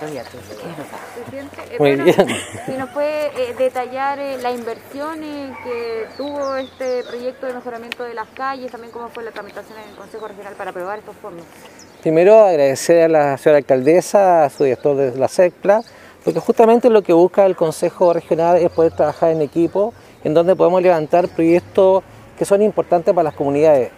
Eh, Muy bueno, bien. Si nos puede eh, detallar eh, la inversión eh, que tuvo este proyecto de mejoramiento de las calles, también cómo fue la tramitación en el Consejo Regional para aprobar estos fondos. Primero agradecer a la señora alcaldesa, a su director de la SECPLA, porque justamente lo que busca el Consejo Regional es poder trabajar en equipo, en donde podemos levantar proyectos que son importantes para las comunidades.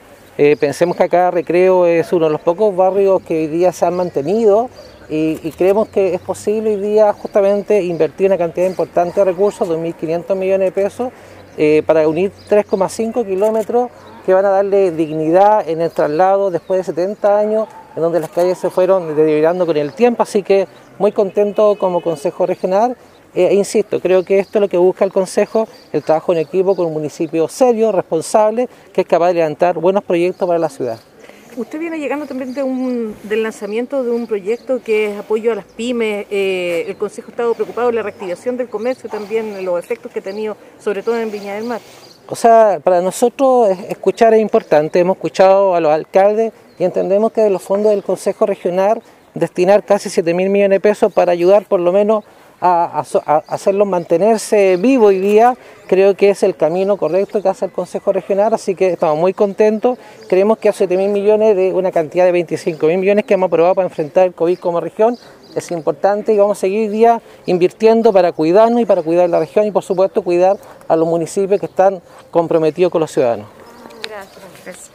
Eh, pensemos que acá Recreo es uno de los pocos barrios que hoy día se han mantenido y, creemos que es posible hoy día justamente invertir una cantidad importante de recursos, 2.500 millones de pesos, eh, para unir 3,5 kilómetros que van a darle dignidad en el traslado después de 70 años, en donde las calles se fueron deteriorando con el tiempo, así que muy contento como Consejo Regional. Eh, insisto, creo que esto es lo que busca el Consejo, el trabajo en equipo con un municipio serio, responsable, que es capaz de levantar buenos proyectos para la ciudad. Usted viene llegando también de un, del lanzamiento de un proyecto que es apoyo a las pymes. eh, el Consejo ha estado preocupado en la reactivación del comercio, también los efectos que ha tenido, sobre todo en Viña del Mar. O sea, para nosotros es- escuchar es importante. Hemos escuchado a los alcaldes y entendemos que de los fondos del Consejo Regional destinar casi 7 mil millones de pesos para ayudar por lo menos a, a hacerlos mantenerse vivos hoy día, creo que es el camino correcto que hace el Consejo Regional, así que estamos muy contentos. Creemos que a 7 mil millones de una cantidad de 25 mil millones que hemos aprobado para enfrentar el COVID como región es importante y vamos a seguir hoy día invirtiendo para cuidarnos y para cuidar la región y por supuesto cuidar a los municipios que están comprometidos con los ciudadanos. Gracias.